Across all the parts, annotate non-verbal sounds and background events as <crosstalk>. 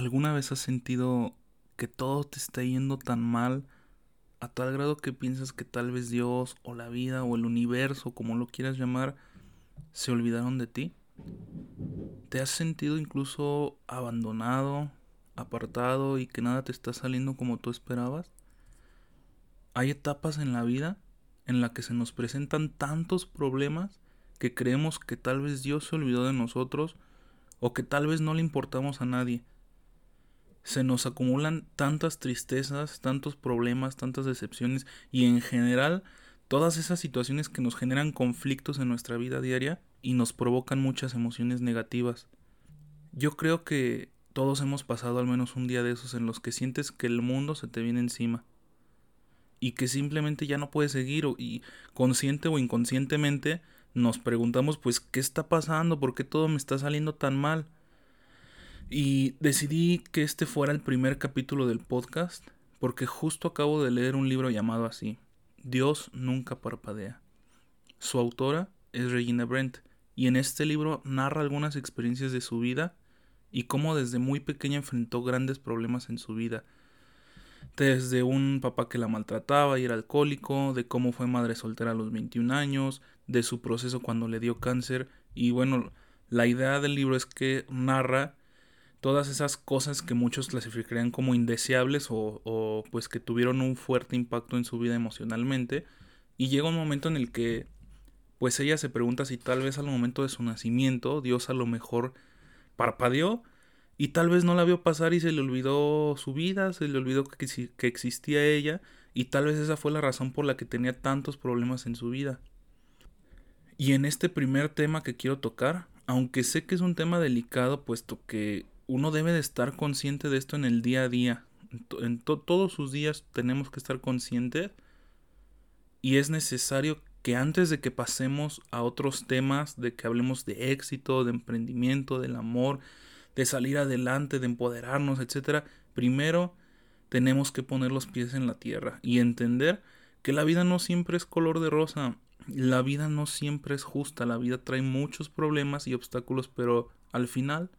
¿Alguna vez has sentido que todo te está yendo tan mal a tal grado que piensas que tal vez Dios o la vida o el universo, como lo quieras llamar, se olvidaron de ti? ¿Te has sentido incluso abandonado, apartado y que nada te está saliendo como tú esperabas? Hay etapas en la vida en la que se nos presentan tantos problemas que creemos que tal vez Dios se olvidó de nosotros o que tal vez no le importamos a nadie. Se nos acumulan tantas tristezas, tantos problemas, tantas decepciones y en general todas esas situaciones que nos generan conflictos en nuestra vida diaria y nos provocan muchas emociones negativas. Yo creo que todos hemos pasado al menos un día de esos en los que sientes que el mundo se te viene encima y que simplemente ya no puedes seguir y consciente o inconscientemente nos preguntamos pues qué está pasando, por qué todo me está saliendo tan mal. Y decidí que este fuera el primer capítulo del podcast porque justo acabo de leer un libro llamado así, Dios nunca parpadea. Su autora es Regina Brent y en este libro narra algunas experiencias de su vida y cómo desde muy pequeña enfrentó grandes problemas en su vida desde un papá que la maltrataba y era alcohólico, de cómo fue madre soltera a los 21 años, de su proceso cuando le dio cáncer y bueno, la idea del libro es que narra todas esas cosas que muchos clasificarían como indeseables o, o pues que tuvieron un fuerte impacto en su vida emocionalmente y llega un momento en el que pues ella se pregunta si tal vez al momento de su nacimiento Dios a lo mejor parpadeó y tal vez no la vio pasar y se le olvidó su vida, se le olvidó que, que existía ella y tal vez esa fue la razón por la que tenía tantos problemas en su vida. Y en este primer tema que quiero tocar, aunque sé que es un tema delicado, puesto que uno debe de estar consciente de esto en el día a día, en todos sus días tenemos que estar conscientes y es necesario que antes de que pasemos a otros temas, de que hablemos de éxito, de emprendimiento, del amor, de salir adelante, de empoderarnos, etcétera, primero tenemos que poner los pies en la tierra y entender que la vida no siempre es color de rosa, la vida no siempre es justa, la vida trae muchos problemas y obstáculos, pero al final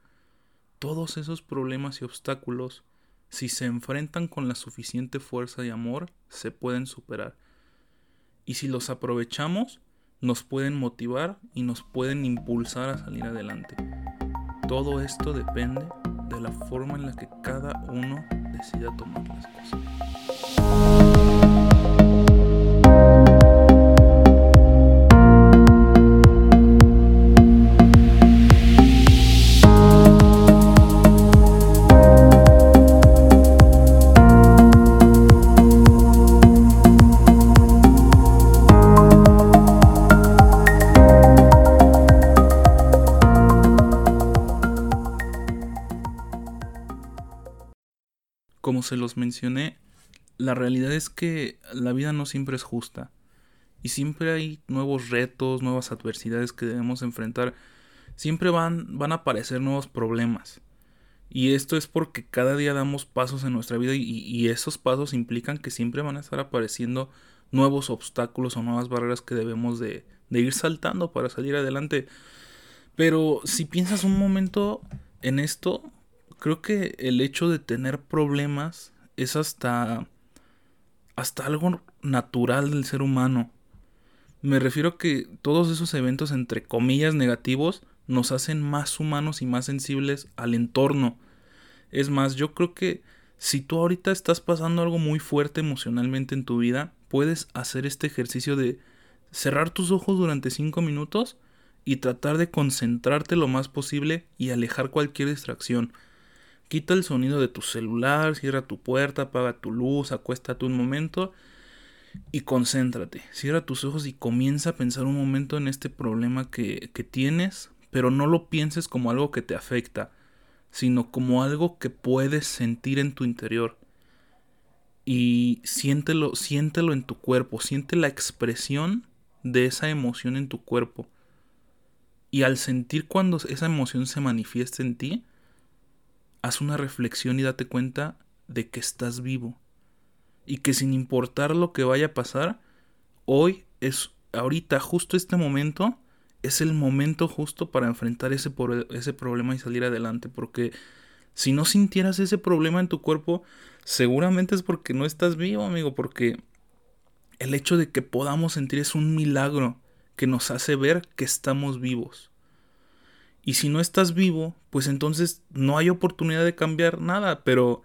todos esos problemas y obstáculos, si se enfrentan con la suficiente fuerza y amor, se pueden superar. Y si los aprovechamos, nos pueden motivar y nos pueden impulsar a salir adelante. Todo esto depende de la forma en la que cada uno decida tomar las cosas. Mencioné, la realidad es que la vida no siempre es justa. Y siempre hay nuevos retos, nuevas adversidades que debemos enfrentar. Siempre van, van a aparecer nuevos problemas. Y esto es porque cada día damos pasos en nuestra vida y, esos pasos implican que siempre van a estar apareciendo nuevos obstáculos o nuevas barreras que debemos de, de ir saltando para salir adelante. Pero si piensas un momento en esto, creo que el hecho de tener problemas es hasta hasta algo natural del ser humano. Me refiero a que todos esos eventos entre comillas negativos nos hacen más humanos y más sensibles al entorno. Es más, yo creo que si tú ahorita estás pasando algo muy fuerte emocionalmente en tu vida, puedes hacer este ejercicio de cerrar tus ojos durante 5 minutos y tratar de concentrarte lo más posible y alejar cualquier distracción. Quita el sonido de tu celular, cierra tu puerta, apaga tu luz, acuéstate un momento y concéntrate. Cierra tus ojos y comienza a pensar un momento en este problema que, que tienes, pero no lo pienses como algo que te afecta, sino como algo que puedes sentir en tu interior. Y siéntelo, siéntelo en tu cuerpo, siente la expresión de esa emoción en tu cuerpo. Y al sentir cuando esa emoción se manifiesta en ti, haz una reflexión y date cuenta de que estás vivo. Y que sin importar lo que vaya a pasar, hoy es, ahorita, justo este momento, es el momento justo para enfrentar ese, ese problema y salir adelante. Porque Si no sintieras ese problema en tu cuerpo, seguramente es porque no estás vivo, amigo, porque el hecho de que podamos sentir es un milagro que nos hace ver que estamos vivos. Y si no estás vivo, pues entonces no hay oportunidad de cambiar nada, pero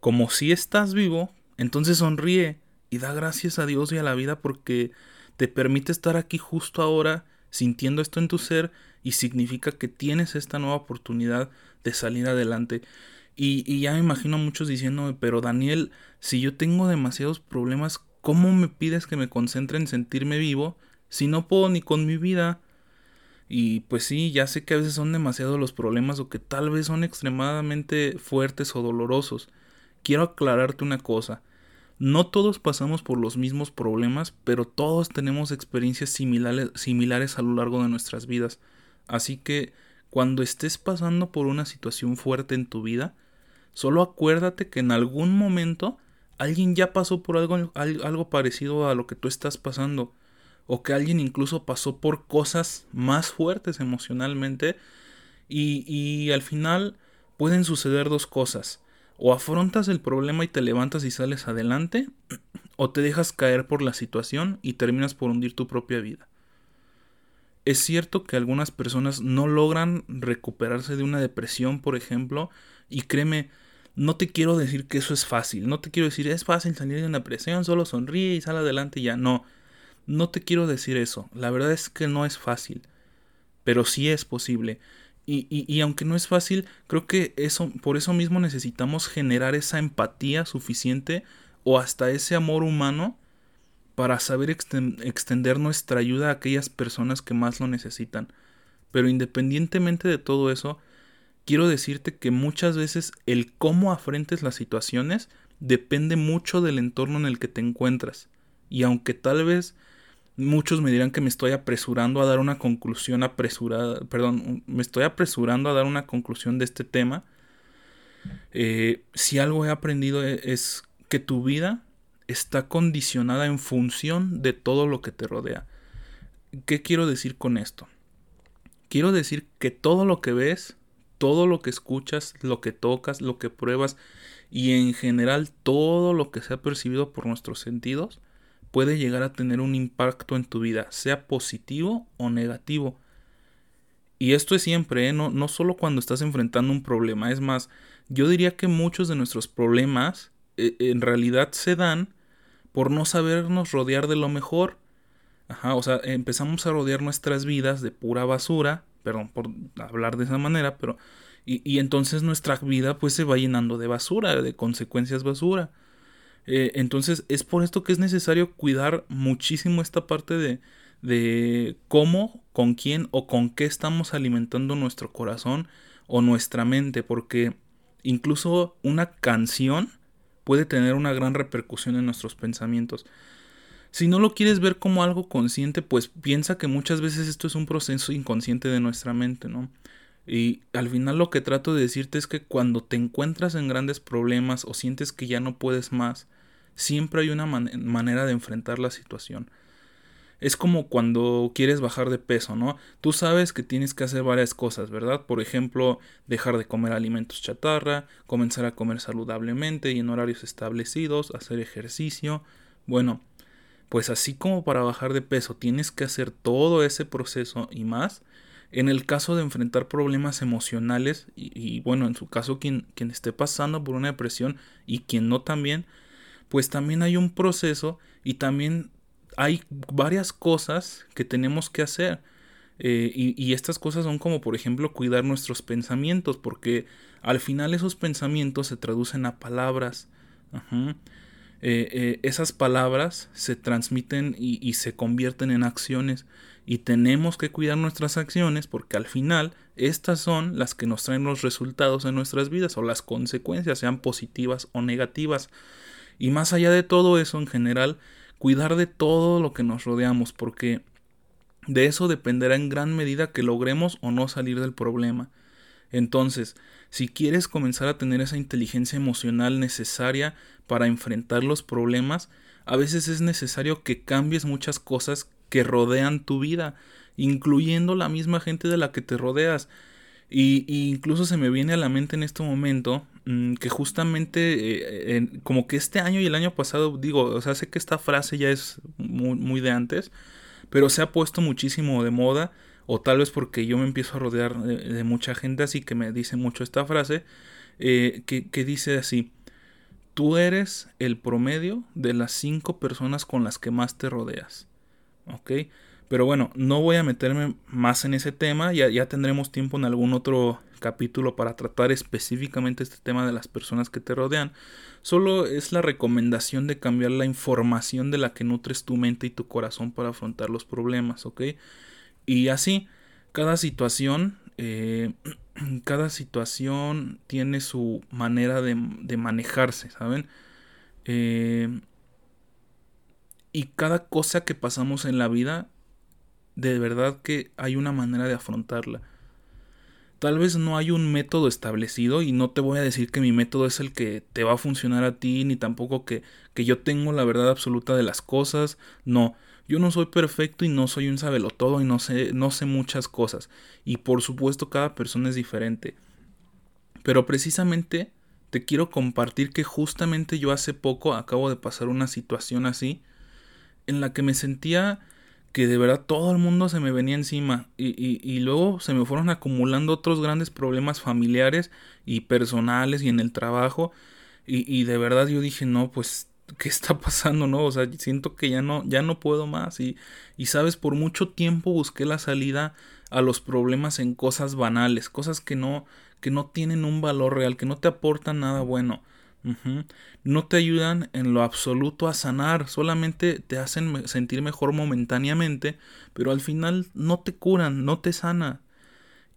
como si estás vivo, entonces sonríe y da gracias a Dios y a la vida porque te permite estar aquí justo ahora sintiendo esto en tu ser y significa que tienes esta nueva oportunidad de salir adelante. Y, ya me imagino a muchos diciéndome, pero Daniel, si yo tengo demasiados problemas, ¿cómo me pides que me concentre en sentirme vivo si no puedo ni con mi vida? Y pues sí, ya sé que a veces son demasiados los problemas o que tal vez son extremadamente fuertes o dolorosos. Quiero aclararte una cosa. No todos pasamos por los mismos problemas, pero todos tenemos experiencias similares, similares a lo largo de nuestras vidas. Así que cuando estés pasando por una situación fuerte en tu vida, solo acuérdate que en algún momento alguien ya pasó por algo, algo parecido a lo que tú estás pasando, o que alguien incluso pasó por cosas más fuertes emocionalmente, y, al final pueden suceder dos cosas o afrontas el problema y te levantas y sales adelante, <clears throat> o te dejas caer por la situación y terminas por hundir tu propia vida. Es cierto que algunas personas no logran recuperarse de una depresión, por ejemplo, y créeme, no te quiero decir que eso es fácil, no te quiero decir es fácil salir de una depresión, solo sonríe y sale adelante y ya, no, no te quiero decir eso, la verdad es que no es fácil, pero sí es posible. Y, y, aunque no es fácil, creo que eso, por eso mismo necesitamos generar esa empatía suficiente o hasta ese amor humano para saber extender nuestra ayuda a aquellas personas que más lo necesitan. Pero independientemente de todo eso, quiero decirte que muchas veces el cómo afrentes las situaciones depende mucho del entorno en el que te encuentras. Y aunque tal vez Muchos me dirán que me estoy apresurando a dar una conclusión apresurada, perdón, me estoy apresurando a dar una conclusión de este tema. Eh, si algo he aprendido e, es que tu vida está condicionada en función de todo lo que te rodea. ¿Qué quiero decir con esto? Quiero decir que todo lo que ves, todo lo que escuchas, lo que tocas, lo que pruebas y en general todo lo que se ha percibido por nuestros sentidos puede llegar a tener un impacto en tu vida, sea positivo o negativo. Y esto es siempre, ¿eh? no, no solo cuando estás enfrentando un problema, es más, yo diría que muchos de nuestros problemas eh, en realidad se dan por no sabernos rodear de lo mejor. Ajá, o sea, empezamos a rodear nuestras vidas de pura basura, perdón por hablar de esa manera, pero... Y, y entonces nuestra vida pues se va llenando de basura, de consecuencias basura. Eh, entonces es por esto que es necesario cuidar muchísimo esta parte de, de cómo, con quién o con qué estamos alimentando nuestro corazón o nuestra mente, porque incluso una canción puede tener una gran repercusión en nuestros pensamientos. Si no lo quieres ver como algo consciente, pues piensa que muchas veces esto es un proceso inconsciente de nuestra mente, ¿no? Y al final lo que trato de decirte es que cuando te encuentras en grandes problemas o sientes que ya no puedes más, Siempre hay una manera de enfrentar la situación. Es como cuando quieres bajar de peso, ¿no? Tú sabes que tienes que hacer varias cosas, ¿verdad? Por ejemplo, dejar de comer alimentos chatarra, comenzar a comer saludablemente y en horarios establecidos, hacer ejercicio. Bueno, pues así como para bajar de peso tienes que hacer todo ese proceso y más, en el caso de enfrentar problemas emocionales, y, bueno, en su caso quien, quien esté pasando por una depresión y quien no también, pues también hay un proceso y también hay varias cosas que tenemos que hacer. Eh, y, estas cosas son como por ejemplo cuidar nuestros pensamientos, porque al final esos pensamientos se traducen a palabras. Eh, eh, esas palabras se transmiten y, y, se convierten en acciones y tenemos que cuidar nuestras acciones porque al final estas son las que nos traen los resultados en nuestras vidas o las consecuencias, sean positivas o negativas. Y más allá de todo eso en general, cuidar de todo lo que nos rodeamos, porque de eso dependerá en gran medida que logremos o no salir del problema. Entonces, si quieres comenzar a tener esa inteligencia emocional necesaria para enfrentar los problemas, a veces es necesario que cambies muchas cosas que rodean tu vida, incluyendo la misma gente de la que te rodeas. Y, incluso se me viene a la mente en este momento que justamente eh, como que este año y el año pasado, digo, o sea, sé que esta frase ya es muy, de antes, pero se ha puesto muchísimo de moda, o tal vez porque yo me empiezo a rodear de, mucha gente así que me dice mucho esta frase, eh, que, dice así, tú eres el promedio de las cinco personas con las que más te rodeas. ¿Ok? Pero bueno, no voy a meterme más en ese tema, ya tendremos tiempo en algún otro capítulo para tratar específicamente este tema de las personas que te rodean. Solo es la recomendación de cambiar la información de la que nutres tu mente y tu corazón para afrontar los problemas, ¿ok? Y así, cada situación, eh, <clears throat> cada situación tiene su manera de, manejarse, ¿saben? Eh, y cada cosa que pasamos en la vida de verdad que hay una manera de afrontarla. Tal vez no hay un método establecido y no te voy a decir que mi método es el que te va a funcionar a ti, ni tampoco que, que yo tengo la verdad absoluta de las cosas. No, yo no soy perfecto y no soy un sabelotodo y no sé, no sé muchas cosas. Y por supuesto cada persona es diferente. Pero precisamente te quiero compartir que justamente yo hace poco acabo de pasar una situación así en la que me sentía que de verdad todo el mundo se me venía encima y, y, luego se me fueron acumulando otros grandes problemas familiares y personales y en el trabajo y, y, de verdad yo dije no pues qué está pasando no o sea siento que ya no ya no puedo más y, y sabes por mucho tiempo busqué la salida a los problemas en cosas banales cosas que no que no tienen un valor real que no te aportan nada bueno no te ayudan en lo absoluto a sanar, solamente te hacen sentir mejor momentáneamente, pero al final no te curan, no te sana.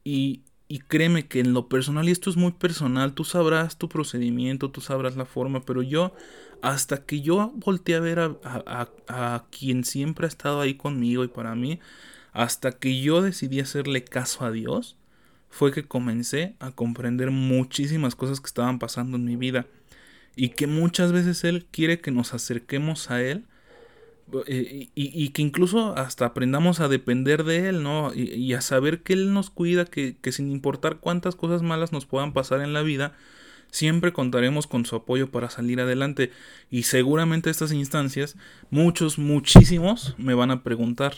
Y, y créeme que en lo personal, y esto es muy personal, tú sabrás tu procedimiento, tú sabrás la forma, pero yo, hasta que yo volteé a ver a, a, a, quien siempre ha estado ahí conmigo y para mí, hasta que yo decidí hacerle caso a Dios, fue que comencé a comprender muchísimas cosas que estaban pasando en mi vida y que muchas veces Él quiere que nos acerquemos a Él eh, y, que incluso hasta aprendamos a depender de Él, ¿no? Y, a saber que Él nos cuida, que, que, sin importar cuántas cosas malas nos puedan pasar en la vida, siempre contaremos con su apoyo para salir adelante. Y seguramente estas instancias, muchos, muchísimos me van a preguntar,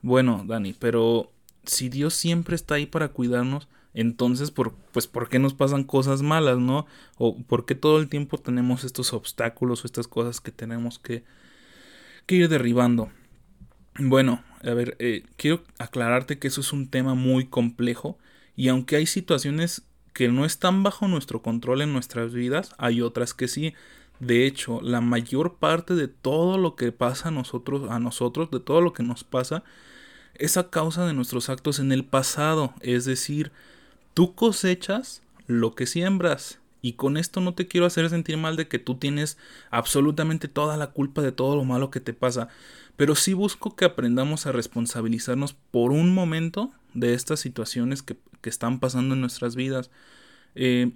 bueno, Dani, pero si Dios siempre está ahí para cuidarnos, entonces, por, pues, ¿por qué nos pasan cosas malas, no? O por qué todo el tiempo tenemos estos obstáculos o estas cosas que tenemos que, que ir derribando. Bueno, a ver, eh, quiero aclararte que eso es un tema muy complejo y aunque hay situaciones que no están bajo nuestro control en nuestras vidas, hay otras que sí. De hecho, la mayor parte de todo lo que pasa a nosotros, a nosotros, de todo lo que nos pasa, es a causa de nuestros actos en el pasado. Es decir, Tú cosechas lo que siembras. Y con esto no te quiero hacer sentir mal de que tú tienes absolutamente toda la culpa de todo lo malo que te pasa. Pero sí busco que aprendamos a responsabilizarnos por un momento de estas situaciones que, están pasando en nuestras vidas. Eh,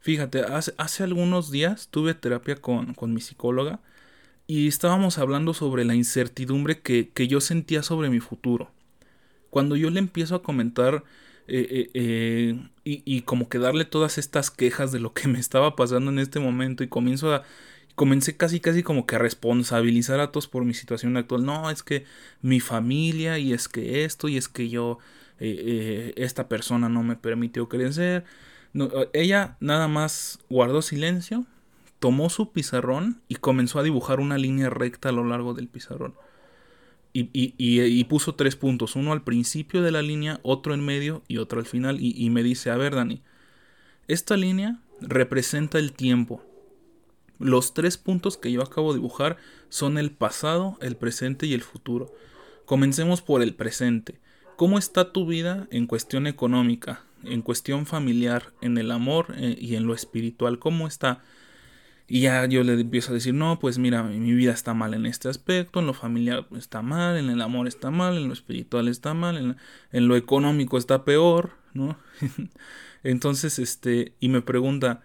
fíjate, hace, hace, algunos días tuve terapia con, con, mi psicóloga y estábamos hablando sobre la incertidumbre que, que yo sentía sobre mi futuro. Cuando yo le empiezo a comentar eh, eh, eh, y, y, como que darle todas estas quejas de lo que <laughs> me estaba pasando en este momento y comienzo a comencé casi casi como que a responsabilizar a todos por mi situación actual. No es que mi familia y es que esto y es que yo esta persona no me permitió crecer. Ella nada más guardó silencio tomó su pizarrón y comenzó a dibujar una línea recta a lo largo del pizarrón y, puso tres puntos, uno al principio de la línea, otro en medio y otro al final. Y, me dice, a ver Dani, esta línea representa el tiempo. Los tres puntos que yo acabo de dibujar son el pasado, el presente y el futuro. Comencemos por el presente. ¿Cómo está tu vida en cuestión económica, en cuestión familiar, en el amor eh, y en lo espiritual? ¿Cómo está? Y ya yo le empiezo a decir, no, pues mira, mi vida está mal en este aspecto, en lo familiar está mal, en el amor está mal, en lo espiritual está mal, en, lo económico está peor, ¿no? <laughs> Entonces, este, y me pregunta,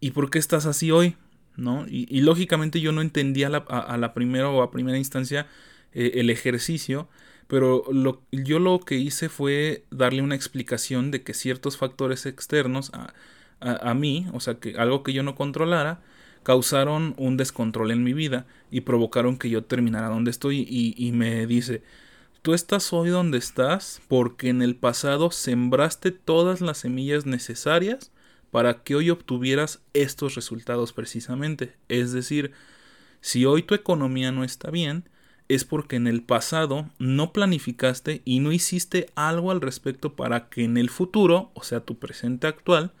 ¿y por qué estás así hoy? ¿No? Y, lógicamente yo no entendía a, la primera o a primera instancia eh, el ejercicio, pero lo, yo lo que hice fue darle una explicación de que ciertos factores externos a, a, mí, o sea, que algo que yo no controlara, causaron un descontrol en mi vida y provocaron que yo terminara donde estoy y, y me dice, tú estás hoy donde estás porque en el pasado sembraste todas las semillas necesarias para que hoy obtuvieras estos resultados precisamente. Es decir, si hoy tu economía no está bien, es porque en el pasado no planificaste y no hiciste algo al respecto para que en el futuro, o sea, tu presente actual,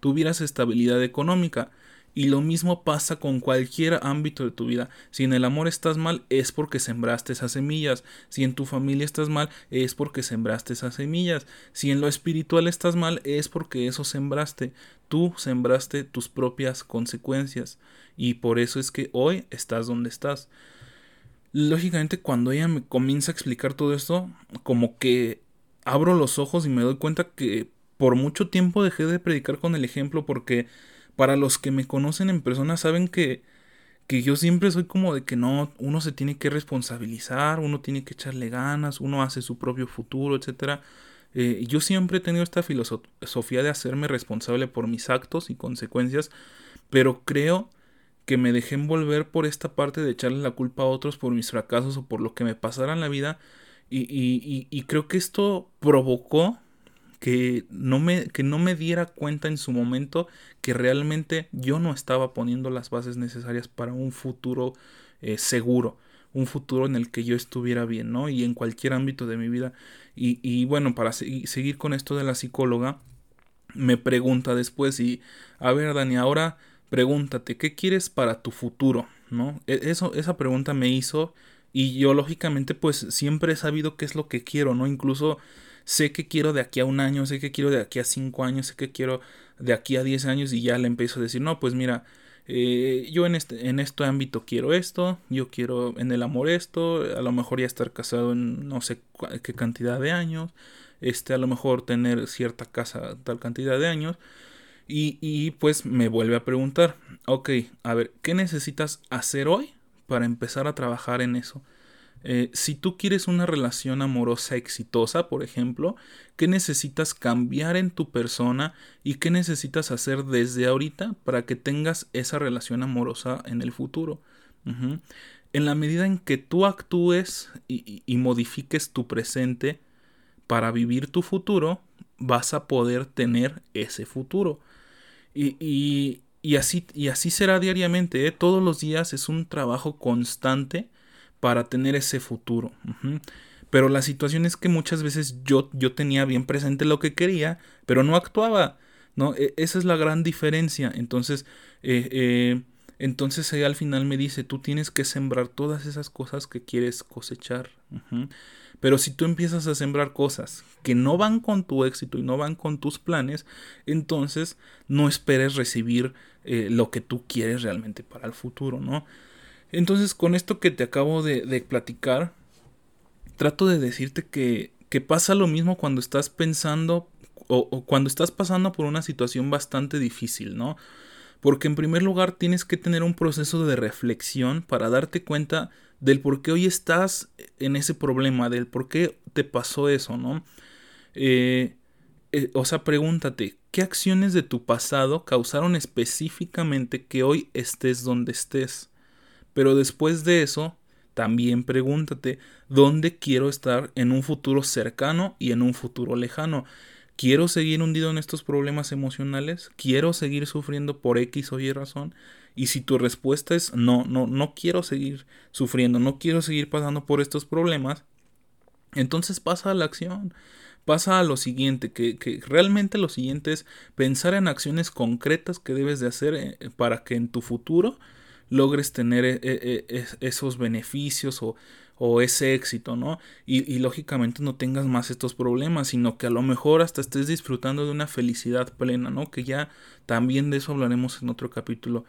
tuvieras estabilidad económica. Y lo mismo pasa con cualquier ámbito de tu vida. Si en el amor estás mal, es porque sembraste esas semillas. Si en tu familia estás mal, es porque sembraste esas semillas. Si en lo espiritual estás mal, es porque eso sembraste. Tú sembraste tus propias consecuencias. Y por eso es que hoy estás donde estás. Lógicamente, cuando ella me comienza a explicar todo esto, como que abro los ojos y me doy cuenta que por mucho tiempo dejé de predicar con el ejemplo porque para los que me conocen en persona saben que, que yo siempre soy como de que no, uno se tiene que responsabilizar, uno tiene que echarle ganas, uno hace su propio futuro, etc. Eh, yo siempre he tenido esta filosofía de hacerme responsable por mis actos y consecuencias, pero creo que me dejé envolver por esta parte de echarle la culpa a otros por mis fracasos o por lo que me pasara en la vida y, y, y creo que esto provocó que no me, que no me diera cuenta en su momento que realmente yo no estaba poniendo las bases necesarias para un futuro eh, seguro, un futuro en el que yo estuviera bien, ¿no? Y en cualquier ámbito de mi vida. Y, y bueno, para seguir con esto de la psicóloga, me pregunta después y, a ver, Dani, ahora pregúntate, ¿qué quieres para tu futuro? ¿No? E, eso, esa pregunta me hizo y yo lógicamente pues siempre he sabido qué es lo que quiero, ¿no? Incluso sé que quiero de aquí a un año, sé que quiero de aquí a cinco años, sé que quiero de aquí a diez años y ya le empiezo a decir, no, pues mira, eh, yo en este, en este ámbito quiero esto, yo quiero en el amor esto, a lo mejor ya estar casado en no sé qué cantidad de años, este, a lo mejor tener cierta casa tal cantidad de años. Y, y pues me vuelve a preguntar, ok, a ver, ¿qué necesitas hacer hoy para empezar a trabajar en eso? Eh, si tú quieres una relación amorosa exitosa, por ejemplo, ¿qué necesitas cambiar en tu persona y qué necesitas hacer desde ahorita para que tengas esa relación amorosa en el futuro? En la medida en que tú actúes y, modifiques tu presente para vivir tu futuro, vas a poder tener ese futuro. Y, así, y así será diariamente. ¿eh? Todos los días es un trabajo constante para tener ese futuro. Pero la situación es que muchas veces yo, yo tenía bien presente lo que quería, pero no actuaba. ¿no? E, esa es la gran diferencia. Entonces, eh, eh, entonces ella al final me dice, tú tienes que sembrar todas esas cosas que quieres cosechar. Pero si tú empiezas a sembrar cosas que no van con tu éxito y no van con tus planes, entonces no esperes recibir eh, lo que tú quieres realmente para el futuro, ¿no? Entonces, con esto que te acabo de, platicar, trato de decirte que, pasa lo mismo cuando estás pensando o, o, cuando estás pasando por una situación bastante difícil, ¿no? Porque en primer lugar tienes que tener un proceso de reflexión para darte cuenta del por qué hoy estás en ese problema, del por qué te pasó eso, ¿no? Eh, eh, o sea, pregúntate, ¿qué acciones de tu pasado causaron específicamente que hoy estés donde estés? Pero después de eso, también pregúntate, ¿dónde quiero estar en un futuro cercano y en un futuro lejano? ¿Quiero seguir hundido en estos problemas emocionales? ¿Quiero seguir sufriendo por X o Y razón? Y si tu respuesta es no, no, no quiero seguir sufriendo, no quiero seguir pasando por estos problemas, entonces pasa a la acción. Pasa a lo siguiente, que, que realmente lo siguiente es pensar en acciones concretas que debes de hacer eh, para que en tu futuro logres tener e, e, e, esos beneficios o, ese éxito, ¿no? Y, lógicamente no tengas más estos problemas, sino que a lo mejor hasta estés disfrutando de una felicidad plena, ¿no? Que ya también de eso hablaremos en otro capítulo.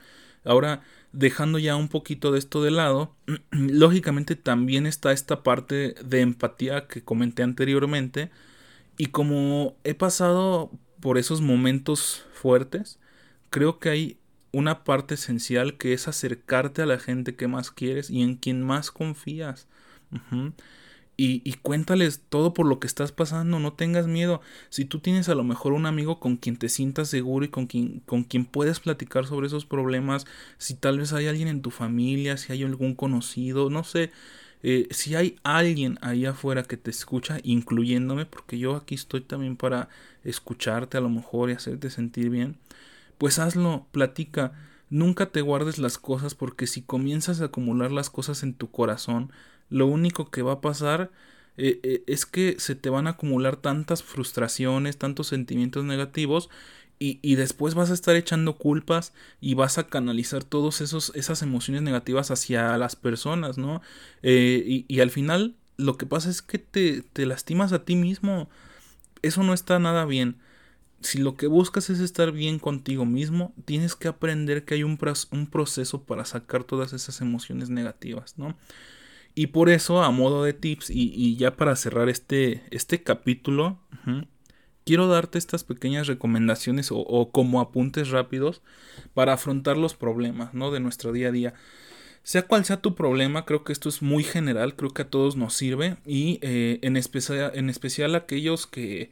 Ahora, dejando ya un poquito de esto de lado, <clears throat> lógicamente también está esta parte de empatía que comenté anteriormente. Y como he pasado por esos momentos fuertes, creo que hay una parte esencial que es acercarte a la gente que más quieres y en quien más confías. y, cuéntales todo por lo que estás pasando, no tengas miedo. Si tú tienes a lo mejor un amigo con quien te sientas seguro y con quien, con quien puedes platicar sobre esos problemas, si tal vez hay alguien en tu familia, si hay algún conocido, no sé, eh, si hay alguien ahí afuera que te escucha, incluyéndome, porque yo aquí estoy también para escucharte a lo mejor y hacerte sentir bien, pues hazlo, platica. Nunca te guardes las cosas porque si comienzas a acumular las cosas en tu corazón, lo único que va a pasar eh, eh, es que se te van a acumular tantas frustraciones, tantos sentimientos negativos y, y, después vas a estar echando culpas y vas a canalizar todas esas emociones negativas hacia las personas, ¿no? Eh, y, y, al final lo que pasa es que te, te lastimas a ti mismo. Eso no está nada bien. Si lo que buscas es estar bien contigo mismo, tienes que aprender que hay un, un proceso para sacar todas esas emociones negativas, ¿no? Y por eso, a modo de tips, y, ya para cerrar este, este capítulo, quiero darte estas pequeñas recomendaciones o, como apuntes rápidos para afrontar los problemas ¿no? de nuestro día a día. Sea cual sea tu problema, creo que esto es muy general, creo que a todos nos sirve y eh, en, especial, en especial aquellos que,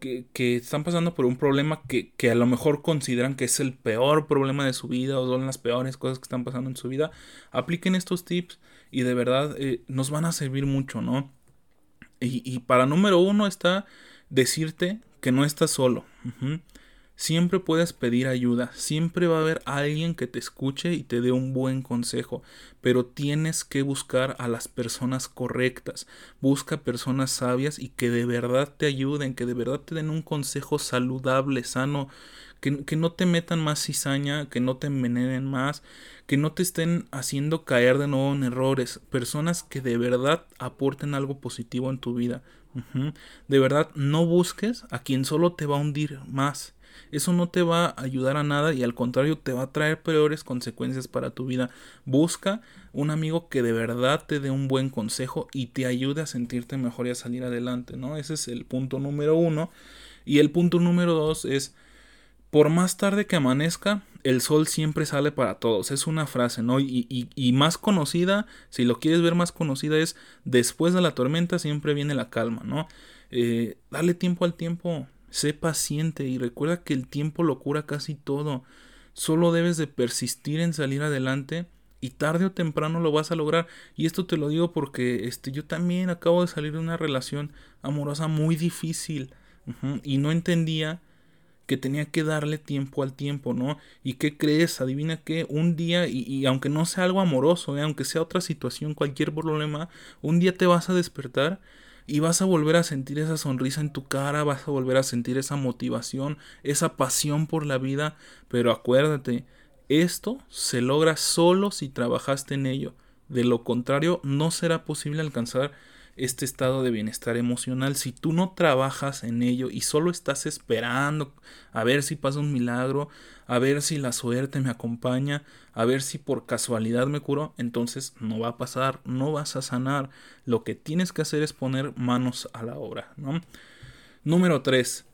que, que, están pasando por un problema que, que, a lo mejor consideran que es el peor problema de su vida o son las peores cosas que están pasando en su vida, apliquen estos tips y de verdad eh, nos van a servir mucho, ¿no? Y, y, para número uno está decirte que no estás solo. Siempre puedes pedir ayuda, siempre va a haber alguien que te escuche y te dé un buen consejo, pero tienes que buscar a las personas correctas, busca personas sabias y que de verdad te ayuden, que de verdad te den un consejo saludable, sano, que, que no te metan más cizaña, que no te envenenen más, que no te estén haciendo caer de nuevo en errores, personas que de verdad aporten algo positivo en tu vida. De verdad, no busques a quien solo te va a hundir más eso no te va a ayudar a nada y al contrario te va a traer peores consecuencias para tu vida. Busca un amigo que de verdad te dé un buen consejo y te ayude a sentirte mejor y a salir adelante, ¿no? Ese es el punto número uno. Y el punto número dos es, por más tarde que amanezca, el sol siempre sale para todos. Es una frase, ¿no? Y, y, más conocida, si lo quieres ver más conocida, es después de la tormenta siempre viene la calma, ¿no? Eh, dale tiempo al tiempo. Sé paciente y recuerda que el tiempo lo cura casi todo. Solo debes de persistir en salir adelante y tarde o temprano lo vas a lograr. Y esto te lo digo porque este, yo también acabo de salir de una relación amorosa muy difícil y no entendía que tenía que darle tiempo al tiempo, ¿no? ¿Y qué crees? Adivina qué, un día, y, aunque no sea algo amoroso, ¿eh? aunque sea otra situación, cualquier problema, un día te vas a despertar y vas a volver a sentir esa sonrisa en tu cara, vas a volver a sentir esa motivación, esa pasión por la vida, pero acuérdate, esto se logra solo si trabajaste en ello. De lo contrario, no será posible alcanzar este estado de bienestar emocional si tú no trabajas en ello y solo estás esperando a ver si pasa un milagro, a ver si la suerte me acompaña, a ver si por casualidad me curo, entonces no va a pasar, no vas a sanar. Lo que tienes que hacer es poner manos a la obra. Número 3.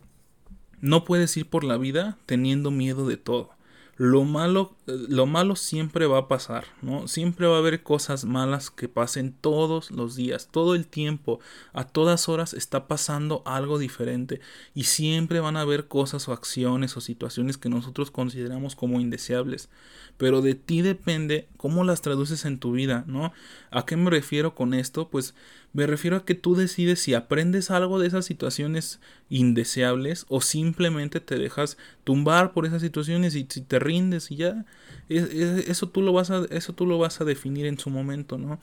No puedes ir por la vida teniendo miedo de todo lo malo, lo malo siempre va a pasar, ¿no? Siempre va a haber cosas malas que pasen todos los días, todo el tiempo, a todas horas está pasando algo diferente y siempre van a haber cosas o acciones o situaciones que nosotros consideramos como indeseables, pero de ti depende cómo las traduces en tu vida, ¿no? ¿A qué me refiero con esto? Pues me refiero a que tú decides si aprendes algo de esas situaciones indeseables o simplemente te dejas tumbar por esas situaciones y si te rindes y ya eso tú lo vas a eso tú lo vas a definir en su momento, ¿no?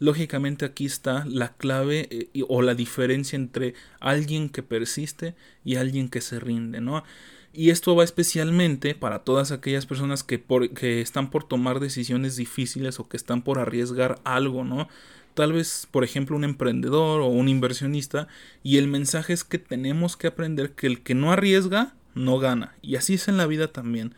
Lógicamente aquí está la clave eh, o la diferencia entre alguien que persiste y alguien que se rinde, ¿no? Y esto va especialmente para todas aquellas personas que, por, que están por tomar decisiones difíciles o que están por arriesgar algo, ¿no? Tal vez, por ejemplo, un emprendedor o un inversionista, y el mensaje es que tenemos que aprender que el que no arriesga, no gana. Y así es en la vida también.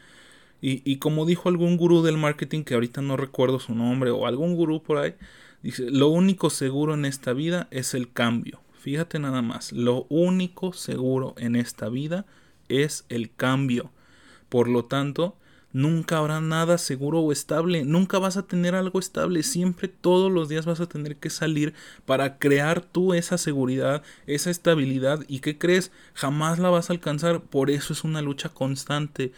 Y, y como dijo algún gurú del marketing, que ahorita no recuerdo su nombre, o algún gurú por ahí, dice, lo único seguro en esta vida es el cambio. Fíjate nada más, lo único seguro en esta vida es el cambio. Por lo tanto, Nunca habrá nada seguro o estable. Nunca vas a tener algo estable. Siempre todos los días vas a tener que salir para crear tú esa seguridad, esa estabilidad. ¿Y qué crees? Jamás la vas a alcanzar. Por eso es una lucha constante.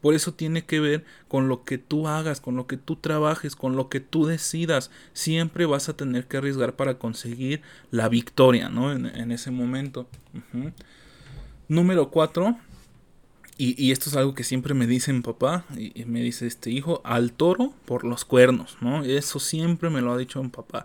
Por eso tiene que ver con lo que tú hagas, con lo que tú trabajes, con lo que tú decidas. Siempre vas a tener que arriesgar para conseguir la victoria, ¿no? En, ese momento. Número cuatro. Y, esto es algo que siempre me dicen papá, y, me dice este hijo, al toro por los cuernos, ¿no? Eso siempre me lo ha dicho mi papá.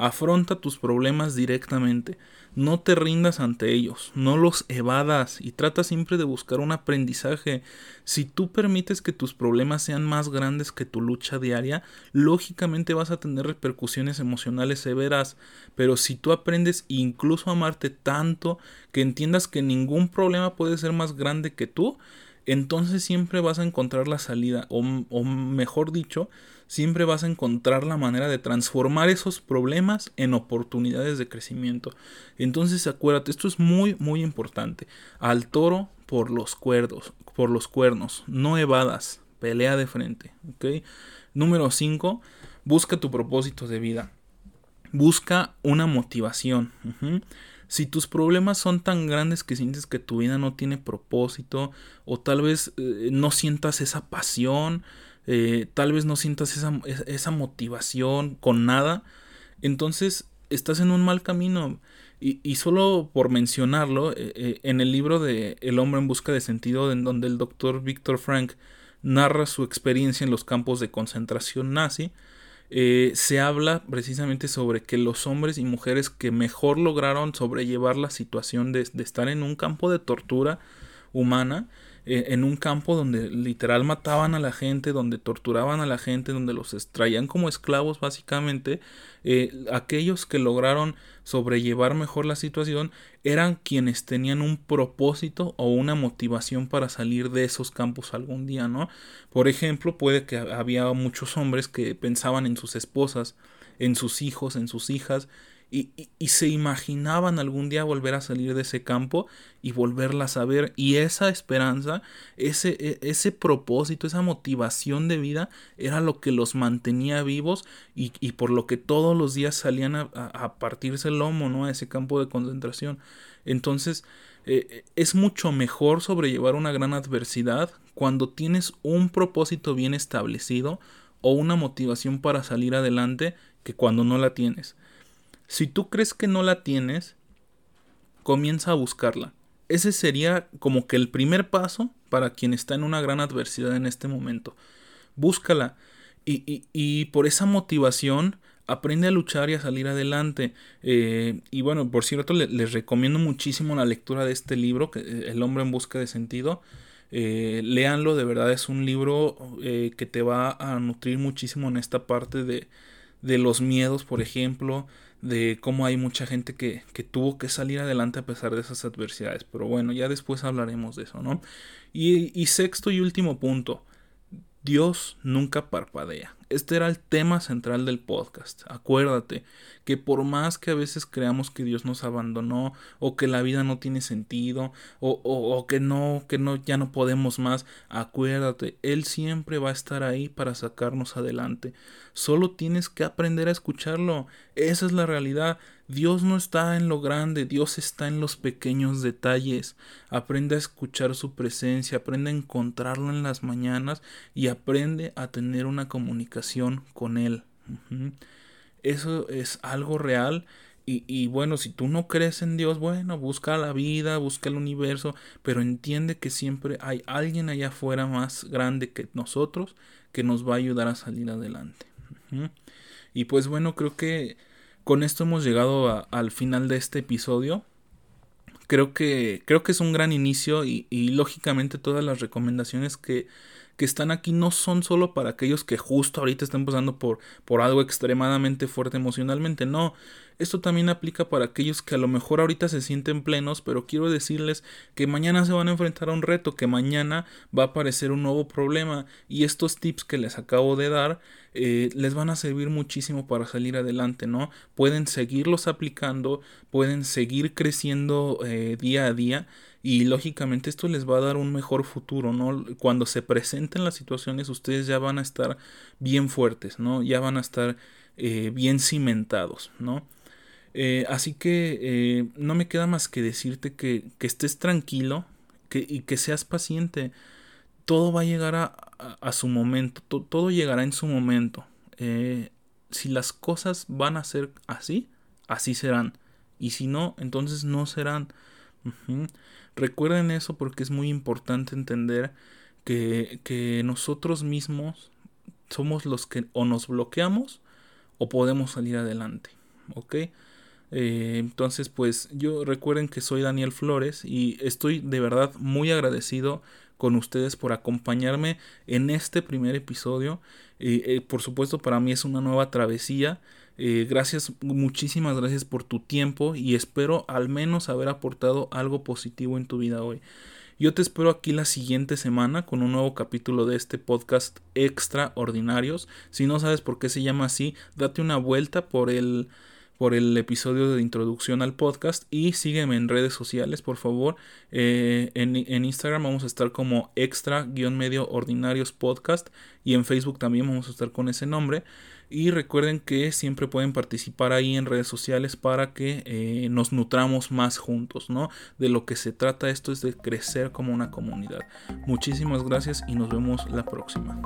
Afronta tus problemas directamente. No te rindas ante ellos, no los evadas y trata siempre de buscar un aprendizaje. Si tú permites que tus problemas sean más grandes que tu lucha diaria, lógicamente vas a tener repercusiones emocionales severas. Pero si tú aprendes incluso a amarte tanto que entiendas que ningún problema puede ser más grande que tú, entonces siempre vas a encontrar la salida, o, o mejor dicho, siempre vas a encontrar la manera de transformar esos problemas en oportunidades de crecimiento. Entonces acuérdate, esto es muy muy importante. Al toro por los cuerdos, por los cuernos, no evadas, pelea de frente. Número 5, busca tu propósito de vida. Busca una motivación. Si tus problemas son tan grandes que sientes que tu vida no tiene propósito o tal vez eh, no sientas esa pasión, eh, tal vez no sientas esa, esa, motivación con nada, entonces estás en un mal camino. Y, y solo por mencionarlo, eh, eh, en el libro de El hombre en busca de sentido, en donde el doctor Víctor Frank narra su experiencia en los campos de concentración nazi, se habla precisamente sobre que los hombres y mujeres que mejor lograron sobrellevar la situación de, de estar en un campo de tortura humana, eh, en un campo donde literal mataban a la gente, donde torturaban a la gente, donde los extraían como esclavos básicamente, eh, aquellos que lograron sobrellevar mejor la situación eran quienes tenían un propósito o una motivación para salir de esos campos algún día, ¿no? Por ejemplo, puede que había muchos hombres que pensaban en sus esposas, en sus hijos, en sus hijas, y, se imaginaban algún día volver a salir de ese campo y volverlas a ver. Y esa esperanza, ese, e, ese propósito, esa motivación de vida era lo que los mantenía vivos y, por lo que todos los días salían a, partirse el lomo, ¿no? A ese campo de concentración. Entonces, eh, es mucho mejor sobrellevar una gran adversidad cuando tienes un propósito bien establecido o una motivación para salir adelante que cuando no la tienes. Si tú crees que no la tienes, comienza a buscarla. Ese sería como que el primer paso para quien está en una gran adversidad en este momento. Búscala y, por esa motivación aprende a luchar y a salir adelante. Eh, y bueno, por cierto, les recomiendo muchísimo la lectura de este libro, eh, El hombre en busca de sentido. Eh, léanlo, de verdad es un libro que te va a nutrir muchísimo en esta parte de, de los miedos, por ejemplo, de cómo hay mucha gente que, que, tuvo que salir adelante a pesar de esas adversidades. Pero bueno, ya después hablaremos de eso, ¿no? Y, y sexto y último punto, Dios nunca parpadea. Este era el tema central del podcast. Acuérdate que por más que a veces creamos que Dios nos abandonó o que la vida no tiene sentido o, que no, que no, ya no podemos más, acuérdate, Él siempre va a estar ahí para sacarnos adelante. Solo tienes que aprender a escucharlo. Esa es la realidad. Dios no está en lo grande, Dios está en los pequeños detalles. Aprende a escuchar su presencia, aprende a encontrarlo en las mañanas y aprende a tener una comunicación con Él. Eso es algo real. Y, bueno, si tú no crees en Dios, bueno, busca la vida, busca el universo, pero entiende que siempre hay alguien allá afuera más grande que nosotros que nos va a ayudar a salir adelante. Y pues bueno, creo que con esto hemos llegado al final de este episodio. Creo que, creo que es un gran inicio y, lógicamente todas las recomendaciones que, que, están aquí no son solo para aquellos que justo ahorita están pasando por, por algo extremadamente fuerte emocionalmente, no, esto también aplica para aquellos que a lo mejor ahorita se sienten plenos, pero quiero decirles que mañana se van a enfrentar a un reto, que mañana va a aparecer un nuevo problema y estos tips que les acabo de dar eh, les van a servir muchísimo para salir adelante, ¿no? Pueden seguirlos aplicando, pueden seguir creciendo eh, día a día y lógicamente esto les va a dar un mejor futuro, ¿no? Cuando se presenten las situaciones ustedes ya van a estar bien fuertes, ¿no? Ya van a estar eh, bien cimentados, ¿no? Eh, así que eh, no me queda más que decirte que, que estés tranquilo que, y que seas paciente. Todo va a llegar a, a, su momento, todo llegará en su momento. si las cosas van a ser así, así serán. Y si no, entonces no serán. Recuerden eso porque es muy importante entender que, que nosotros mismos somos los que o nos bloqueamos o podemos salir adelante. ¿Ok? Eh, entonces, pues yo recuerden que soy Daniel Flores y estoy de verdad muy agradecido con ustedes por acompañarme en este primer episodio. Eh, eh, por supuesto, para mí es una nueva travesía. Eh, gracias, muchísimas gracias por tu tiempo y espero al menos haber aportado algo positivo en tu vida hoy. Yo te espero aquí la siguiente semana con un nuevo capítulo de este podcast extraordinarios. Si no sabes por qué se llama así, date una vuelta por el por el episodio de introducción al podcast y sígueme en redes sociales por favor eh, en, en, Instagram vamos a estar como extra-medio ordinarios podcast y en Facebook también vamos a estar con ese nombre y recuerden que siempre pueden participar ahí en redes sociales para que eh, nos nutramos más juntos, ¿no? De lo que se trata esto es de crecer como una comunidad. Muchísimas gracias y nos vemos la próxima.